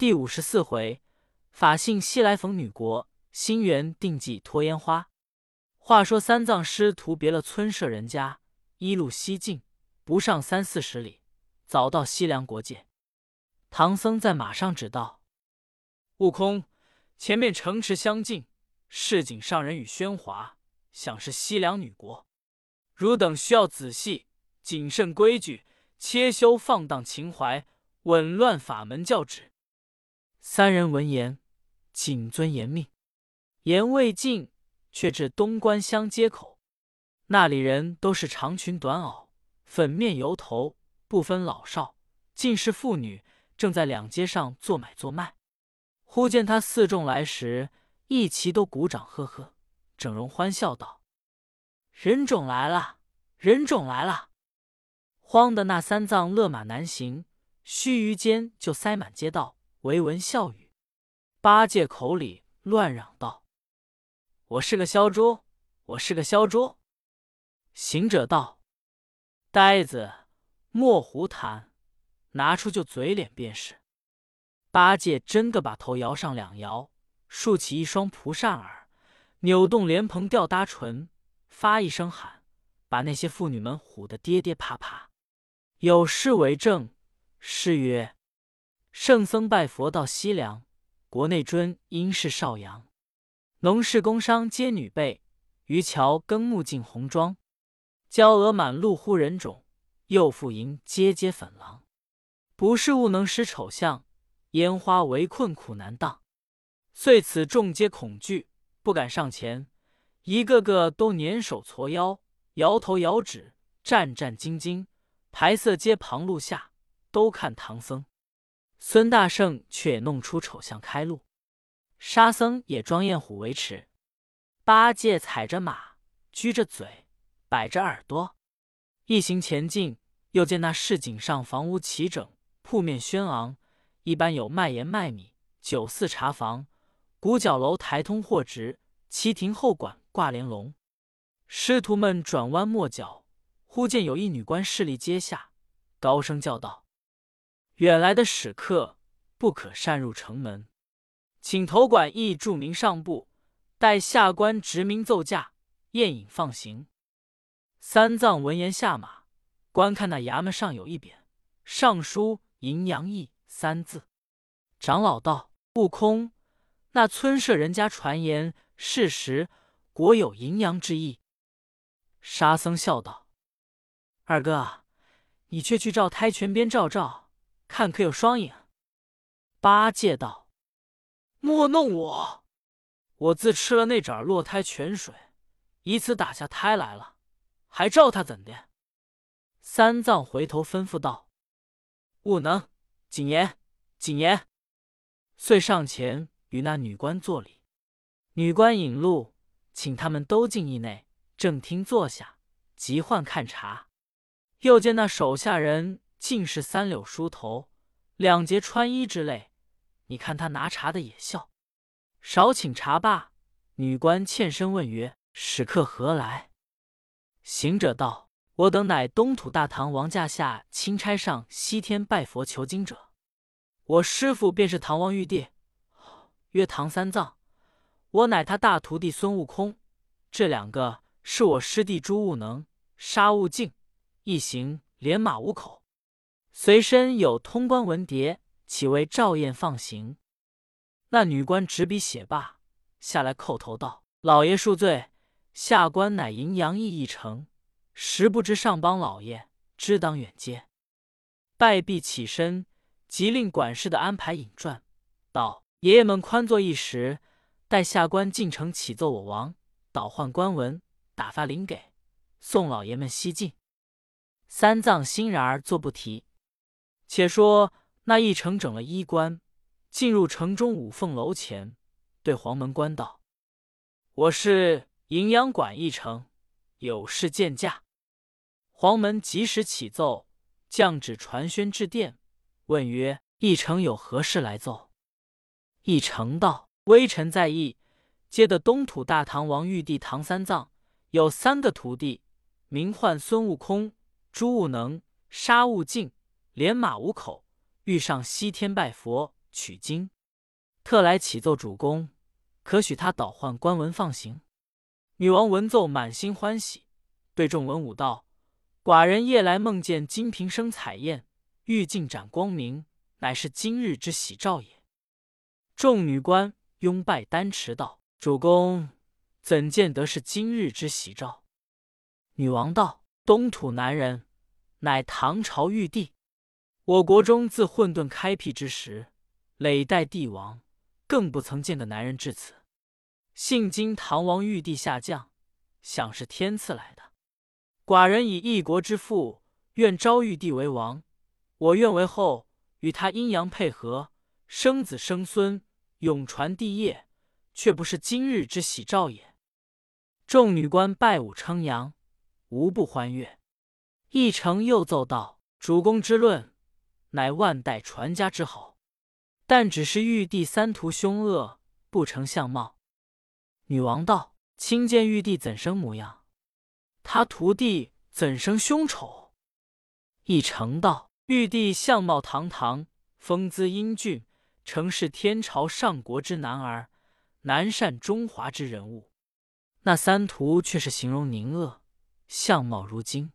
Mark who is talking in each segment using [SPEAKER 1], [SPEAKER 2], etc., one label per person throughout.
[SPEAKER 1] 第五十四回，法性西来逢女国，心缘定计托烟花。话说三藏师徒别了村舍人家，一路西进，不上三四十里，早到西凉国界。唐僧在马上指道：“悟空，前面城池相近，市井上人语喧哗，想是西凉女国。汝等需要仔细谨慎规矩，切休放荡情怀，紊乱法门教旨。”三人闻言，谨遵严命。言未尽，却至东关乡街口，那里人都是长裙短袄，粉面油头，不分老少，尽是妇女。正在两街上做买做卖，忽见他四众来时，一齐都鼓掌呵呵，整容欢笑道：“人种来了，人种来了！”慌的那三藏勒马难行，须臾间就塞满街道，唯闻笑语。八戒口里乱嚷道：“我是个枭猪，我是个枭猪！”行者道：“呆子，莫胡谈。”拿出就嘴脸便是。八戒真的把头摇上两摇，竖起一双蒲扇耳，扭动莲蓬吊搭唇，发一声喊，把那些妇女们唬得跌跌啪啪。有诗为证：诗曰：“圣僧拜佛到西凉，国内尊应是少阳。农事工商皆女辈，渔樵耕牧尽红妆。娇娥满路呼人种，幼妇迎阶阶粉郎。”不是物能使丑相，烟花围困苦难当。遂此众皆恐惧，不敢上前，一个个都捻手搓腰，摇头摇指，战战兢兢，排色皆旁路下，都看唐僧。孙大圣却也弄出丑相开路，沙僧也装焰虎维持。八戒踩着马，撅着嘴，摆着耳朵，一行前进，又见那市井上房屋齐整。铺面轩昂，一般有卖盐卖米、酒肆茶房、古角楼台通货直，旗亭后馆挂帘笼。师徒们转弯抹角，忽见有一女官势力阶下，高声叫道：“远来的使客，不可擅入城门，请头馆驿注明上部，待下官执名奏驾，宴饮放行。”三藏闻言下马，观看那衙门上有一匾，上书。淫阳义三字，长老道：“悟空，那村舍人家传言事实，果有淫阳之意。”沙僧笑道：“二哥，你却去照胎泉边照照，看可有双影。”八戒道：“莫弄我，我自吃了那盏落胎泉水，以此打下胎来了，还照他怎的？”三藏回头吩咐道。悟能，谨言，谨言。遂上前与那女官作礼。女官引路，请他们都进驿内正厅坐下，急唤看茶。又见那手下人尽是三绺梳头、两截穿衣之类。你看他拿茶的也笑。少请茶罢，女官欠身问曰：“使客何来？”行者道。我等乃东土大唐王驾下钦差上西天拜佛求经者，我师父便是唐王玉帝，曰唐三藏，我乃他大徒弟孙悟空，这两个是我师弟朱悟能、沙悟净，一行连马五口，随身有通关文牒，岂为照宴放行？那女官执笔写罢，下来叩头道：“老爷恕罪，下官乃淫阳驿一城。”实不知上邦老爷知当远接，拜毕起身，即令管事的安排引传，道：“爷爷们宽坐一时，待下官进城启奏我王，倒换官文，打发灵给，送老爷们西进。”三藏欣然而坐不提。且说那一城整了衣冠，进入城中五凤楼前，对黄门官道：“我是营养馆一城，有事见驾。”黄门及时启奏，降旨传宣至殿，问曰：“一城有何事来奏？”一城道：“微臣在意，接得东土大唐王玉帝唐三藏有三个徒弟，名唤孙悟空、朱悟能、沙悟净，连马五口，欲上西天拜佛，取经，特来启奏主公，可许他倒换官文放行。”女王闻奏，满心欢喜，对众文武道：“寡人夜来梦见金瓶生彩焰，玉镜展光明，乃是今日之喜兆也。”众女官拥拜丹池道：“主公怎见得是今日之喜兆？”女王道：“东土南人，乃唐朝玉帝。我国中自混沌开辟之时，累代帝王，更不曾见个男人至此。幸今唐王玉帝下降，想是天赐来的。寡人以一国之父，愿昭玉帝为王。我愿为后，与他阴阳配合，生子生孙，永传帝业，却不是今日之喜兆也。”众女官拜舞称扬。无不欢悦。一成又奏道：“主公之论，乃万代传家之好，但只是玉帝三徒凶恶，不成相貌。”女王道：“亲见玉帝怎生模样？他徒弟怎生凶丑？”一成道：“玉帝相貌堂堂，风姿英俊，诚是天朝上国之男儿，南善中华之人物。那三徒却是形容宁恶。”相貌如金，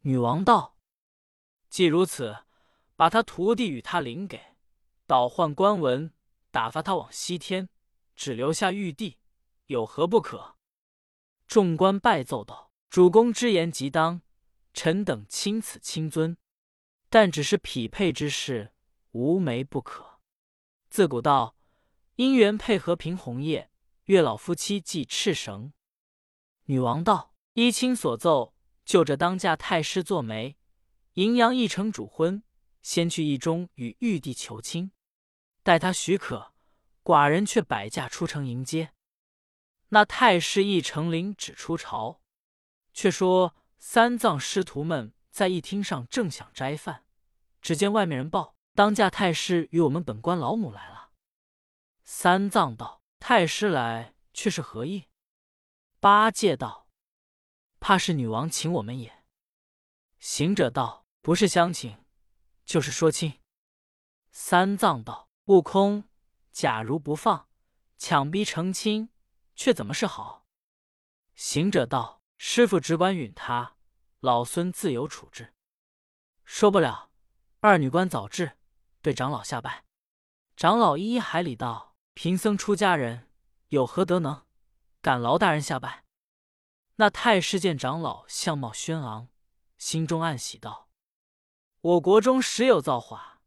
[SPEAKER 1] 女王道：“既如此，把他徒弟与他领给，倒换官文，打发他往西天，只留下玉帝，有何不可？”众官拜奏道：“主公之言极当，臣等钦此亲遵。但只是匹配之事，无媒不可。自古道，姻缘配合凭红叶，月老夫妻系赤绳。”女王道。依卿所奏，就着当嫁太师做媒，迎阳一城主婚，先去义中与玉帝求亲，待他许可，寡人却摆驾出城迎接。那太师一成领旨出朝，却说三藏师徒们在一厅上正想斋饭，只见外面人报，当驾太师与我们本官老母来了。三藏道：“太师来，却是何意？”八戒道。怕是女王请我们也。行者道：“不是相请，就是说亲。”三藏道：“悟空，假如不放，强逼成亲，却怎么是好？”行者道：“师傅只管允他，老孙自有处置。”说不了，二女官早至，对长老下拜。长老一一海礼道：“贫僧出家人，有何德能，敢劳大人下拜？”那太师见长老相貌轩昂，心中暗喜道：“我国中时有造化，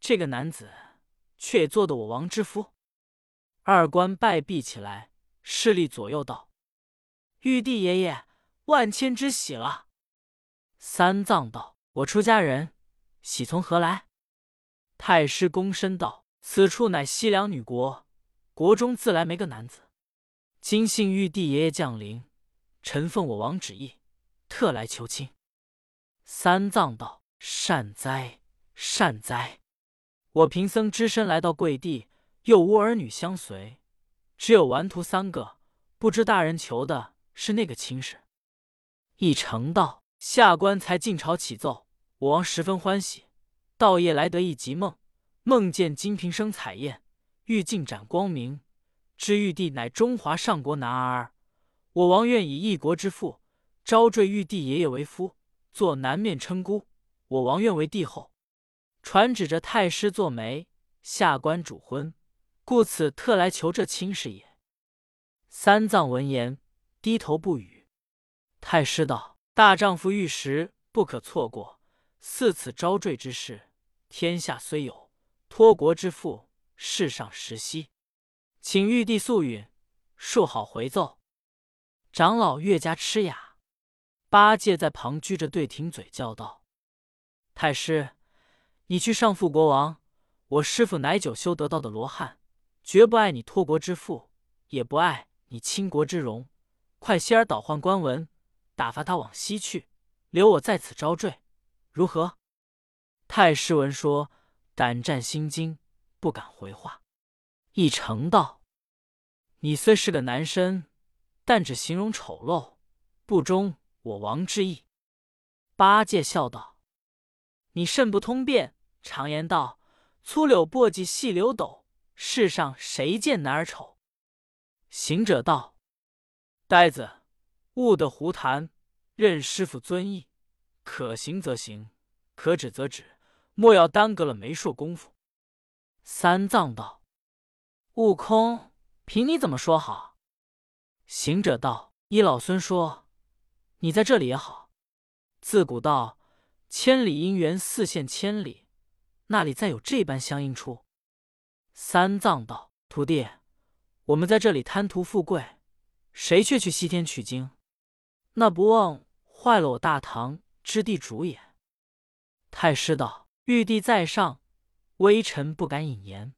[SPEAKER 1] 这个男子却也做得我王之夫。”二官拜毕起来，势力左右道：“玉帝爷爷，万千之喜了。”三藏道：“我出家人，喜从何来？”太师躬身道：“此处乃西凉女国，国中自来没个男子。今幸玉帝爷爷降临。”臣奉我王旨意，特来求亲。三藏道：“善哉，善哉！我贫僧只身来到贵地，又无儿女相随，只有顽徒三个，不知大人求的是那个亲事。”一成道：“下官才进朝启奏，我王十分欢喜。道夜来得一吉梦，梦见金瓶生彩焰，玉镜展光明，知玉帝乃中华上国男儿。”我王愿以一国之父，招赘玉帝爷爷为夫，做南面称孤。我王愿为帝后，传旨着太师做媒，下官主婚，故此特来求这亲事也。三藏闻言，低头不语。太师道：“大丈夫遇时不可错过，似此招赘之事，天下虽有托国之父，世上实稀，请玉帝速允，恕好回奏。”长老越加吃哑，八戒在旁拘着对挺嘴叫道：“太师，你去上父国王，我师傅乃九修得道的罗汉，绝不爱你托国之父，也不爱你倾国之荣。快些儿倒换官文，打发他往西去，留我在此招赘，如何？”太师闻说，胆战心惊，不敢回话。一成道：“你虽是个男生。”但只形容丑陋，不忠我王之意。八戒笑道：“你甚不通便。常言道，粗柳簸箕细柳斗，世上谁见男儿丑？”行者道：“呆子，悟得胡谈，任师傅遵意，可行则行，可止则止，莫要耽搁了媒妁功夫。”三藏道：“悟空，凭你怎么说好？”行者道：“依老孙说，你在这里也好。自古道，千里姻缘似线千里，那里再有这般相应处？”三藏道：“徒弟，我们在这里贪图富贵，谁却去西天取经？那不忘坏了我大唐之地主也。”太师道：“玉帝在上。”微臣不敢引言。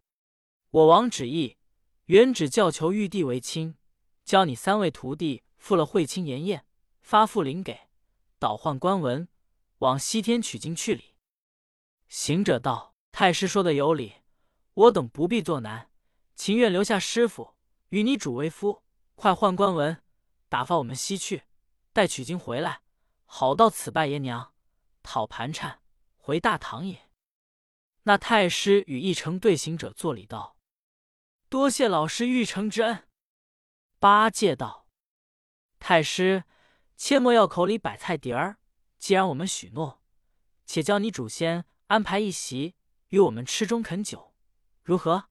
[SPEAKER 1] 我王旨意，原只教求玉帝为亲，教你三位徒弟赴了会亲筵宴，发付灵给，倒换官文，往西天取经去哩。行者道：“太师说的有理，我等不必作难，情愿留下师傅与你主为夫，快换官文，打发我们西去，待取经回来，好到此拜爷娘，讨盘缠，回大唐也。”那太师与一成对行者作礼道：“多谢老师玉成之恩。”八戒道：“太师切莫要口里摆菜碟儿。既然我们许诺，且叫你祖先安排一席与我们吃中肯酒，如何？”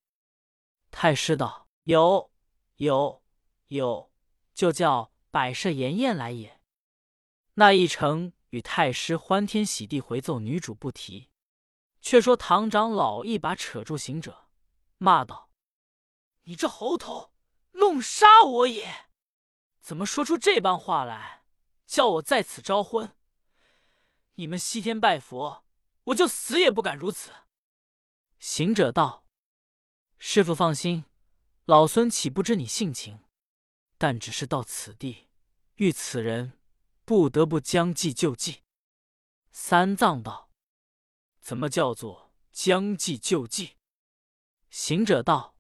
[SPEAKER 1] 太师道：“有有有，就叫摆设筵宴来也。”那一程与太师欢天喜地回奏女主不提。却说唐长老一把扯住行者，骂道：“你这猴头，弄杀我也！怎么说出这般话来？叫我在此招婚？你们西天拜佛，我就死也不敢如此。”行者道：“师傅放心，老孙岂不知你性情？但只是到此地遇此人，不得不将计就计。”三藏道。怎么叫做将计就计？行者道：“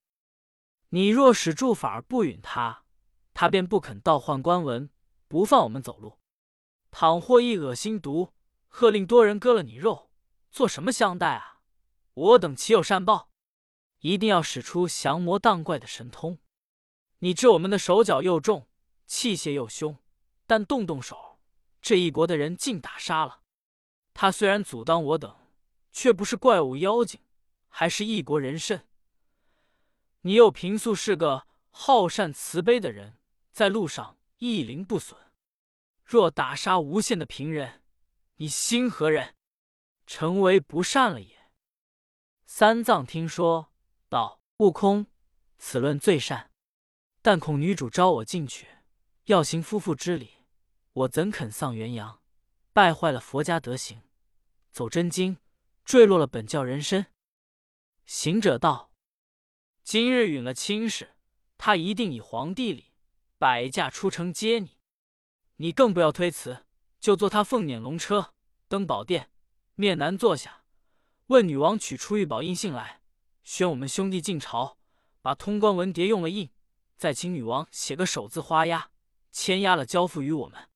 [SPEAKER 1] 你若使住法不允他，他便不肯倒换官文，不放我们走路。倘或一恶心毒，喝令多人割了你肉，做什么相待啊？我等岂有善报？一定要使出降魔荡怪的神通。你知我们的手脚又重，器械又凶，但动动手，这一国的人尽打杀了。他虽然阻挡我等。”却不是怪物妖精，还是一国人甚。你又平素是个好善慈悲的人，在路上一灵不损。若打杀无限的平人，你心何忍？成为不善了也。三藏听说，道：“悟空，此论最善。但恐女主招我进去，要行夫妇之礼，我怎肯丧元阳，败坏了佛家德行，走真经。”坠落了本教人身。行者道：“今日允了亲事，他一定以皇帝礼摆驾出城接你。你更不要推辞，就坐他凤辇龙车登宝殿，面南坐下，问女王取出玉宝印信来，宣我们兄弟进朝，把通关文牒用了印，再请女王写个手字花押，签押了交付于我们，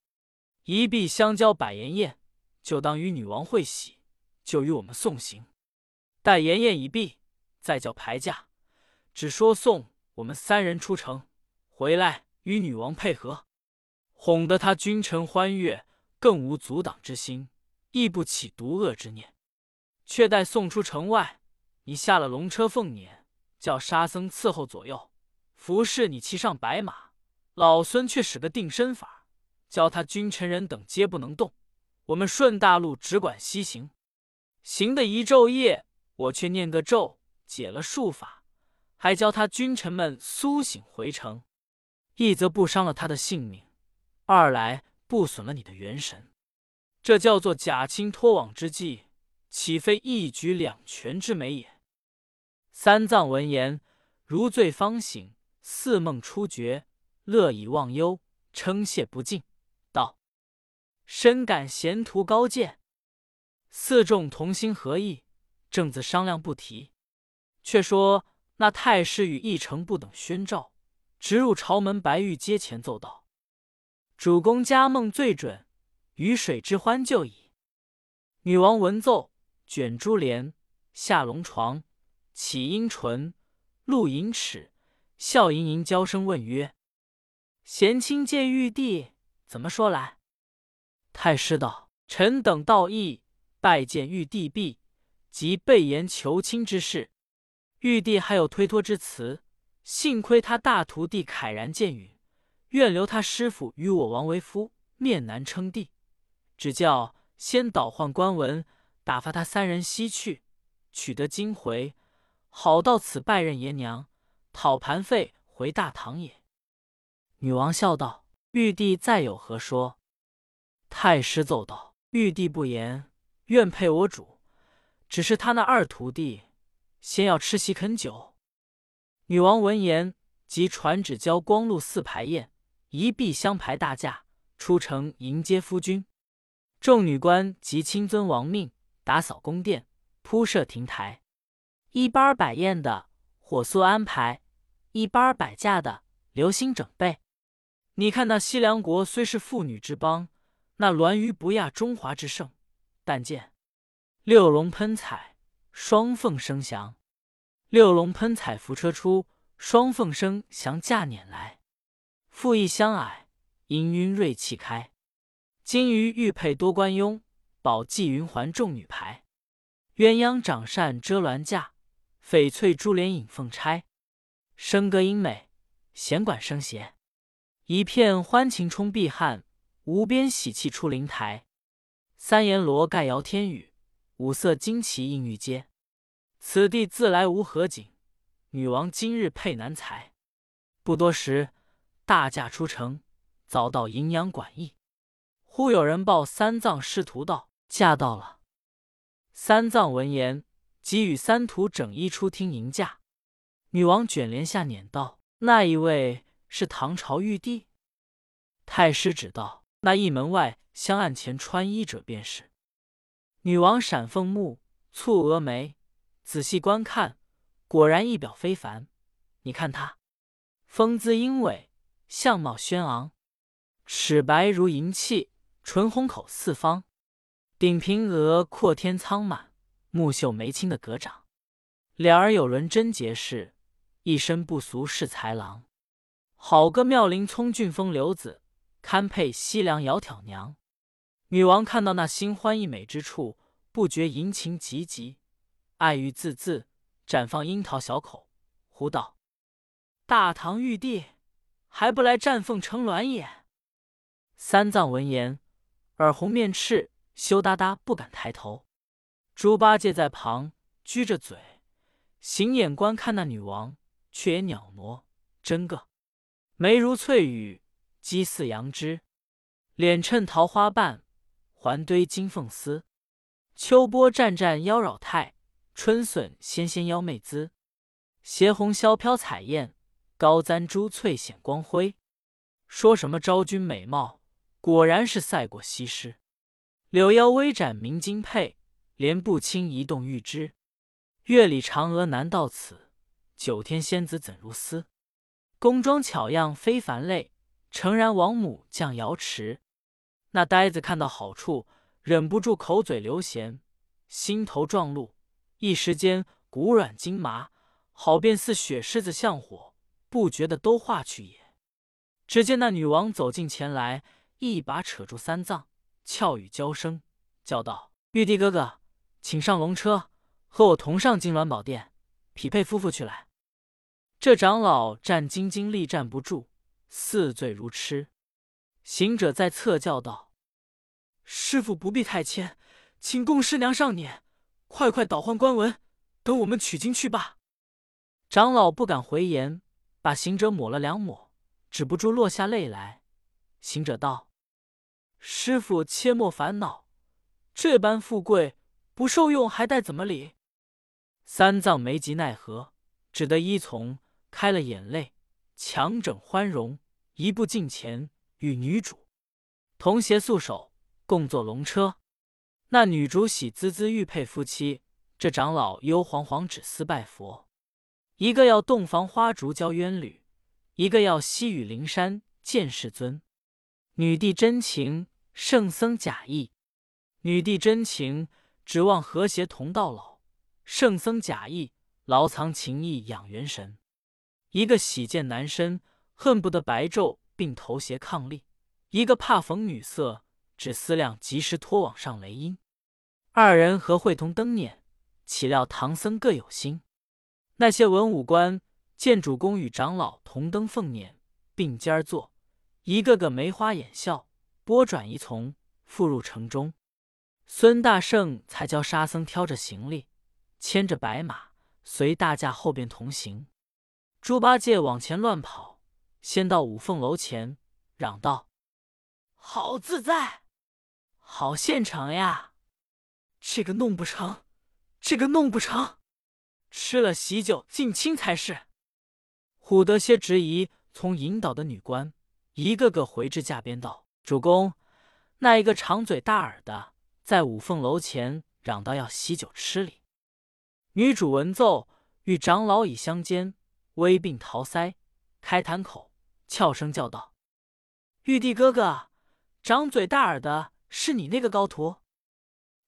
[SPEAKER 1] 一璧相交百筵宴，就当与女王会喜。”就与我们送行，待筵宴已毕，再叫牌驾，只说送我们三人出城，回来与女王配合，哄得他君臣欢悦，更无阻挡之心，亦不起毒恶之念。却待送出城外，你下了龙车凤辇，叫沙僧伺候左右，服侍你骑上白马。老孙却使个定身法，教他君臣人等皆不能动，我们顺大路只管西行。行的一昼夜，我却念个咒，解了术法，还教他君臣们苏醒回城。一则不伤了他的性命，二来不损了你的元神。这叫做假亲脱网之计，岂非一举两全之美也？三藏闻言，如醉方醒，似梦初觉，乐以忘忧，称谢不尽，道：“深感贤徒高见。”四众同心合意，正自商量不提。却说那太师与一成不等宣召，直入朝门白玉阶前奏道：“主公家梦最准，鱼水之欢就矣。”女王闻奏，卷珠帘，下龙床，启阴唇，露银齿，笑盈盈，娇声问曰：“贤卿见玉帝，怎么说来？”太师道：“臣等道义，拜见玉帝毕，即备言求亲之事。玉帝还有推脱之词，幸亏他大徒弟慨然见允，愿留他师傅与我王为夫，面南称帝。只叫先倒换官文，打发他三人西去，取得金回。”好到此拜任爷娘，讨盘费回大唐也。女王笑道：“玉帝再有何说？”太师奏道：“玉帝不言，愿配我主。只是他那二徒弟，先要吃席肯酒。”女王闻言，即传旨交光禄寺排宴，一臂相排大驾出城迎接夫君。众女官即亲遵王命，打扫宫殿，铺设亭台。一班摆宴的火速安排，一班摆驾的留心准备。你看那西凉国虽是妇女之邦，那銮舆不亚中华之盛。但见六龙喷彩，双凤升祥。六龙喷彩扶车出，双凤升祥驾辇来。复翼相矮，氤氲瑞气开。金鱼玉佩多冠拥，宝髻云环众女排。鸳鸯掌扇遮鸾架。翡翠珠帘引凤钗，笙歌音美，弦管声谐，一片欢情冲碧汉，无边喜气出灵台。三檐罗盖摇天宇，五色旌旗映玉阶。此地自来无何景，女王今日配男才。不多时，大驾出城，早到荥阳馆驿。忽有人报三藏师徒道：“驾到了。”三藏闻言。即与三徒整衣出厅迎驾，女王卷帘下辇道：“那一位是唐朝玉帝。”太师指道：“那一门外香案前穿衣者便是。”女王闪凤目，蹙蛾眉，仔细观看，果然一表非凡。你看他，风姿英伟，相貌轩昂，齿白如银器，唇红口四方，顶平额阔天苍满。目秀眉清的阁长，脸儿有轮真结实，一身不俗是才郎。好个妙龄聪俊风流子，堪配西凉窈窕娘。女王看到那新欢一美之处，不觉淫情急急，爱欲字字，绽放樱桃小口，呼道：“大唐玉帝还不来绽凤成鸾也？”三藏闻言，耳红面赤，羞答答不敢抬头。猪八戒在旁撅着嘴，行眼观看那女王，却也袅娜，真个眉如翠羽，肌似羊脂，脸衬桃花瓣，环堆金凤丝。秋波湛湛妖娆态，春笋纤纤妖媚姿。斜红绡飘彩艳，高簪珠翠显光辉。说什么昭君美貌，果然是赛过西施。柳腰微展明金佩。莲步轻移动玉枝，月里嫦娥难到此，九天仙子怎如斯？宫装巧样非凡类，诚然王母降瑶池。那呆子看到好处，忍不住口嘴流涎，心头撞怒，一时间骨软筋麻，好便似雪狮子向火，不觉得都化去也。只见那女王走近前来，一把扯住三藏，俏语娇声，叫道：“玉帝哥哥。”请上龙车，和我同上金銮宝殿，匹配夫妇去来。这长老战兢兢，力站不住，似醉如痴。行者在侧叫道：“师傅不必太谦，请供师娘上辇，快快倒换官文，等我们取经去罢。”长老不敢回言，把行者抹了两抹，止不住落下泪来。行者道：“师傅切莫烦恼，这般富贵。”不受用还待怎么理？三藏没及奈何，只得依从，开了眼泪，强整欢容，一步近前，与女主同携素手，共坐龙车。那女主喜滋滋玉佩夫妻，这长老忧惶惶只思拜佛。一个要洞房花烛交冤侣，一个要西雨灵山见世尊。女帝真情，圣僧假意。女帝真情。指望和谐同到老，圣僧假意牢藏情意养元神。一个喜见男身，恨不得白昼并头斜伉俪；一个怕逢女色，只思量及时脱网上雷音。二人何会同登辇？岂料唐僧各有心。那些文武官见主公与长老同登凤辇，并肩坐，一个个眉花眼笑，拨转一从，复入城中。孙大圣才教沙僧挑着行李，牵着白马，随大驾后边同行。猪八戒往前乱跑，先到五凤楼前，嚷道：“好自在，好现成呀！这个弄不成，这个弄不成，吃了喜酒进清才是。”唬得些执疑从引导的女官一个个回至驾边道：“主公，那一个长嘴大耳的，在五凤楼前嚷道要喜酒吃礼。”女主闻奏，与长老已相间。微病桃腮，开坛口，俏声叫道：“玉帝哥哥，长嘴大耳的是你那个高徒？”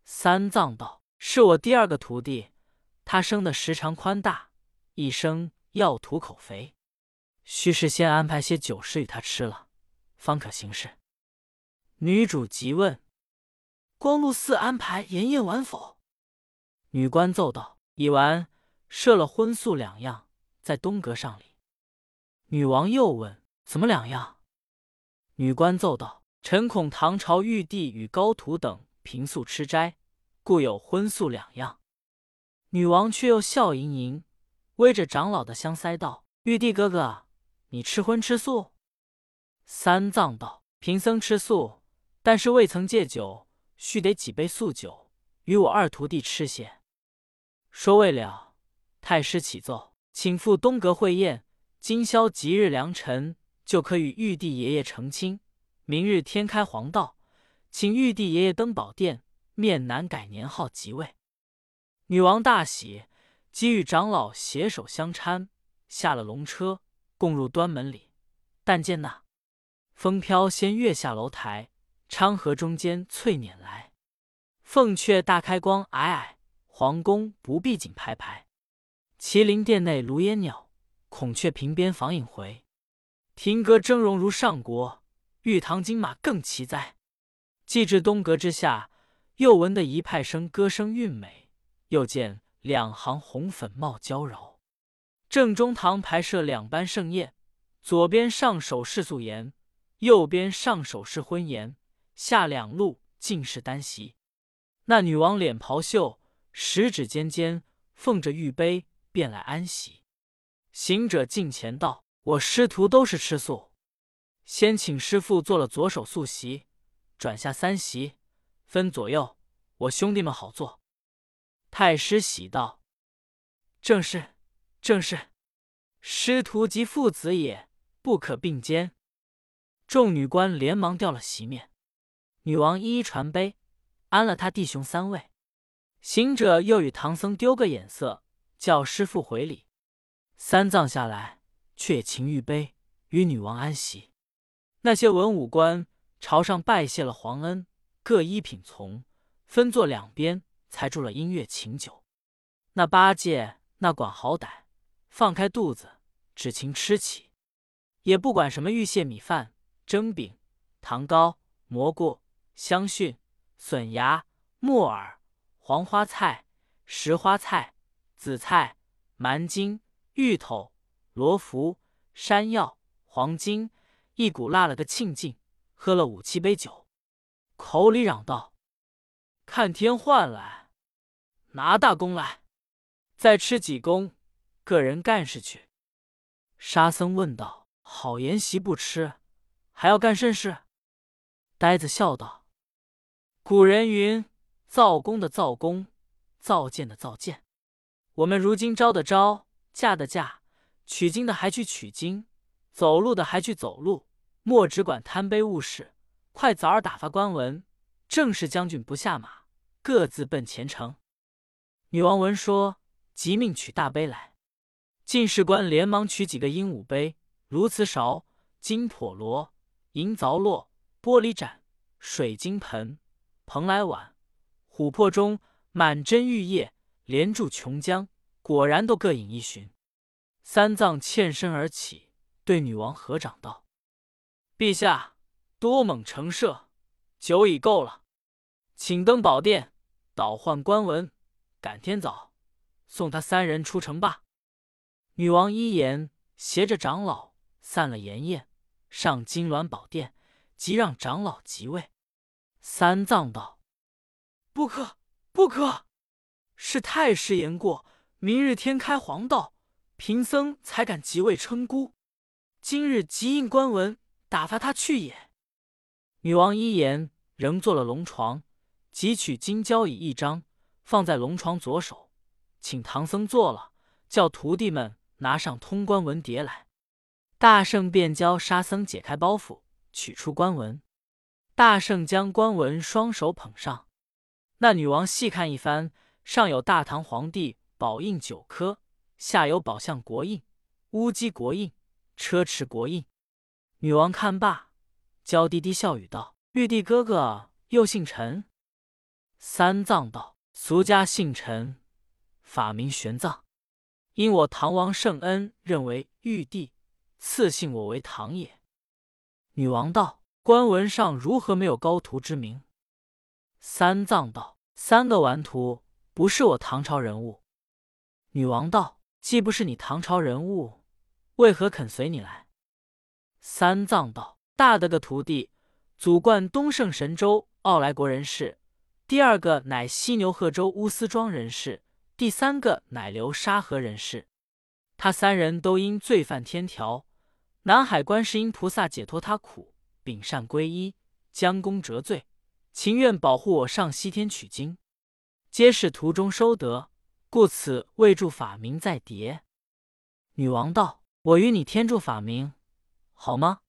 [SPEAKER 1] 三藏道：“是我第二个徒弟，他生的时长宽大，一生要吐口肥，须事先安排些酒食与他吃了，方可行事。”女主急问：“光禄寺安排筵宴完否？”女官奏道：“已完，设了荤素两样。”在东阁上礼，女王又问：“怎么两样？”女官奏道：“臣恐唐朝玉帝与高徒等平素吃斋，故有荤素两样。”女王却又笑盈盈，偎着长老的香腮道：“玉帝哥哥，你吃荤吃素？”三藏道：“贫僧吃素，但是未曾戒酒，须得几杯素酒与我二徒弟吃些。”说未了，太师启奏。请赴东阁会宴，今宵吉日良辰，就可与玉帝爷爷成亲。明日天开黄道，请玉帝爷爷登宝殿，面南改年号即位。女王大喜，即与长老携手相搀，下了龙车，共入端门里。但见那风飘仙跃下楼台，昌河中间翠辇来，凤阙大开光霭霭，皇宫不闭紧排排。麒麟殿内炉烟袅，孔雀屏边房影回。亭阁峥嵘如上国，玉堂金马更奇哉。既至东阁之下，又闻得一派声歌声韵美，又见两行红粉帽娇娆。正中堂排设两班盛宴，左边上首是素颜，右边上首是婚颜，下两路尽是单席。那女王脸袍袖，十指尖尖奉着玉杯。便来安席。行者近前道：“我师徒都是吃素，先请师傅做了左手素席，转下三席，分左右，我兄弟们好坐。”太师喜道：“正是，正是，师徒即父子也，不可并肩。”众女官连忙掉了席面，女王一一传杯，安了他弟兄三位。行者又与唐僧丢个眼色。叫师傅回礼，三藏下来，却也擒玉杯与女王安席。那些文武官朝上拜谢了皇恩，各依品从，分坐两边，才住了音乐琴酒。那八戒那管好歹，放开肚子，只情吃起，也不管什么玉蟹米饭、蒸饼、糖糕、蘑菇、香蕈、笋芽、木耳、黄花菜、石花菜。紫菜、蛮筋、芋头、罗浮、山药、黄金，一股辣了个沁尽，喝了五七杯酒，口里嚷道：“看天换来，拿大功来，再吃几功，个人干事去。”沙僧问道：“好筵席不吃，还要干甚事？”呆子笑道：“古人云：造功的造功，造剑的造剑。”我们如今招的招，嫁的嫁，取经的还去取经，走路的还去走路，莫只管贪杯误事，快早儿打发官文，正是将军不下马，各自奔前程。女王闻说，即命取大杯来。进士官连忙取几个鹦鹉杯、鸬瓷勺、金笸箩、银凿落、玻璃盏、水晶盆、蓬莱碗、琥珀钟，满斟玉液。连住琼浆，果然都各饮一巡。三藏欠身而起，对女王合掌道：“陛下多蒙成赦，酒已够了，请登宝殿，倒换官文，赶天早送他三人出城吧。”女王依言，携着长老散了筵宴，上金銮宝殿，即让长老即位。三藏道：“不可，不可！是太师言过，明日天开黄道。”贫僧才敢即位称孤，今日即印官文，打发他去也。女王依言，仍坐了龙床，即取金交椅一张，放在龙床左手，请唐僧坐了，叫徒弟们拿上通关文牒来。大圣便教沙僧解开包袱，取出官文。大圣将官文双手捧上，那女王细看一番，上有大唐皇帝宝印九颗。下有宝相国印、乌鸡国印、车迟国印。女王看罢，娇滴滴笑语道：“玉帝哥哥又姓陈？”三藏道：“俗家姓陈，法名玄奘。因我唐王圣恩，认为玉帝，赐姓我为唐也。”女王道：“官文上如何没有高徒之名？”三藏道：“三个顽徒不是我唐朝人物。”女王道。既不是你唐朝人物，为何肯随你来？三藏道：“大的个徒弟，祖贯东胜神州傲来国人士；第二个乃西牛贺州乌斯庄人士；第三个乃流沙河人士。他三人都因罪犯天条，南海观世音菩萨解脱他苦，秉善皈依，将功折罪，情愿保护我上西天取经，皆是途中收得。”故此未著法名在牒。女王道：“我与你天著法名，好吗？”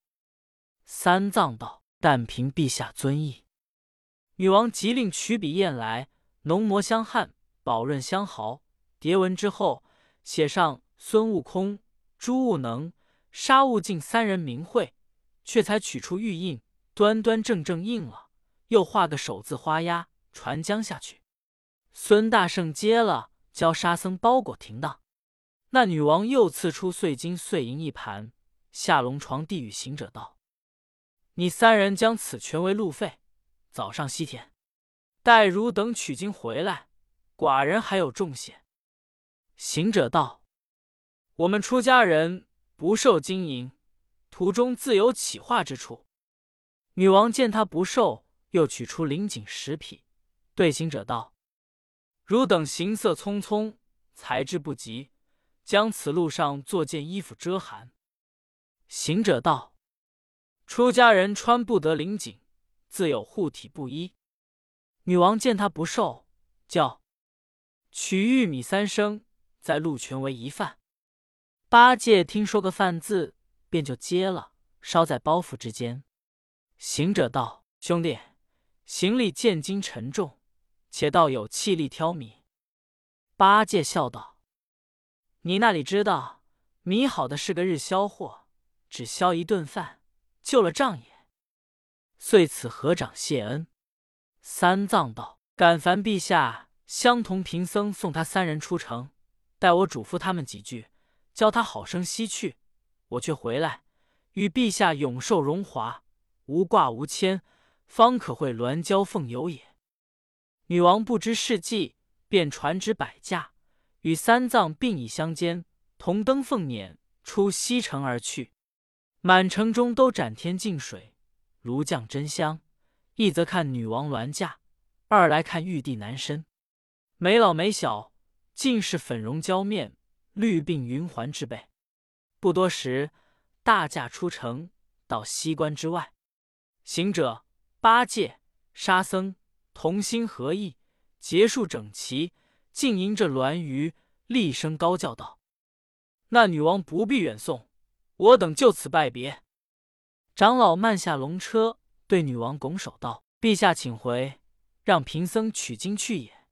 [SPEAKER 1] 三藏道：“但凭陛下尊意。”女王即令取笔砚来，浓墨香汗，宝润香毫。叠文之后，写上孙悟空、朱悟能、沙悟净三人名讳，却才取出玉印，端端正正印了，又画个手字花押，传将下去。孙大圣接了。教沙僧包裹停当，那女王又赐出碎金碎银一盘，下龙床递与行者道：“你三人将此全为路费，早上西天，待汝等取经回来，寡人还有重谢。”行者道：“我们出家人不受金银，途中自有起化之处。”女王见他不受，又取出灵锦十匹，对行者道。汝等行色匆匆，才智不及，将此路上做件衣服遮寒。行者道：“出家人穿不得灵锦，自有护体布衣。”女王见他不受，叫取玉米三升，在路全为一饭。八戒听说个饭字，便就接了，烧在包袱之间。行者道：“兄弟，行李见金沉重。”且道有气力挑米，八戒笑道：“你那里知道，米好的是个日销货，只销一顿饭，救了账也。”遂此合掌谢恩。三藏道：“敢烦陛下相同贫僧送他三人出城，待我嘱咐他们几句，教他好生西去，我却回来，与陛下永受荣华，无挂无牵，方可会鸾交凤游也。”女王不知事迹，便传旨摆驾，与三藏并以相间，同登凤辇，出西城而去。满城中都展天净水，炉降真香。一则看女王銮驾，二来看玉帝男身，没老没小，尽是粉容娇面，绿鬓云环之辈。不多时，大驾出城，到西关之外。行者、八戒、沙僧。同心合意，结束整齐，竟迎着銮舆，厉声高叫道：“那女王不必远送，我等就此拜别。”长老慢下龙车，对女王拱手道：“陛下请回，让贫僧取经去也。”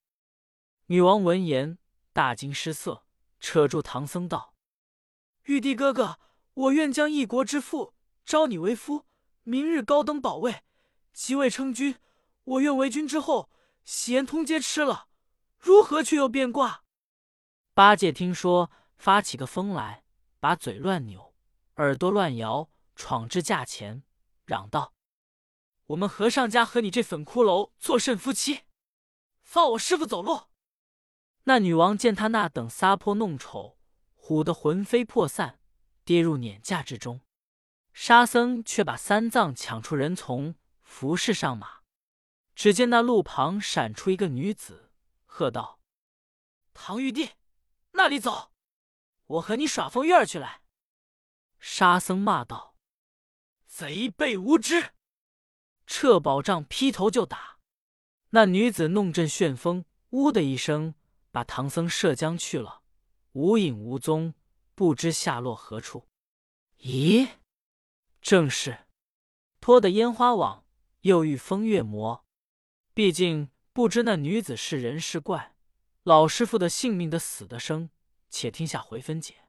[SPEAKER 1] 女王闻言，大惊失色，扯住唐僧道：“玉帝哥哥，我愿将一国之父招你为夫，明日高登宝位，即位称君。”我愿为君之后，喜宴通皆吃了，如何却又变卦？八戒听说，发起个疯来，把嘴乱扭，耳朵乱摇，闯至架前，嚷道：“我们和尚家和你这粉骷髅做甚夫妻？放我师傅走路！”那女王见他那等撒泼弄丑，唬得魂飞魄散，跌入碾架之中。沙僧却把三藏抢出人丛，服侍上马。只见那路旁闪出一个女子，喝道：“唐玉帝，那里走？我和你耍风月去来！”沙僧骂道：“贼辈无知！”撤宝杖劈头就打。那女子弄阵旋风，呜的一声，把唐僧射将去了，无影无踪，不知下落何处。咦，正是脱的烟花网，又遇风月魔。毕竟不知那女子是人是怪，老师傅的性命的死的生，且听下回分解。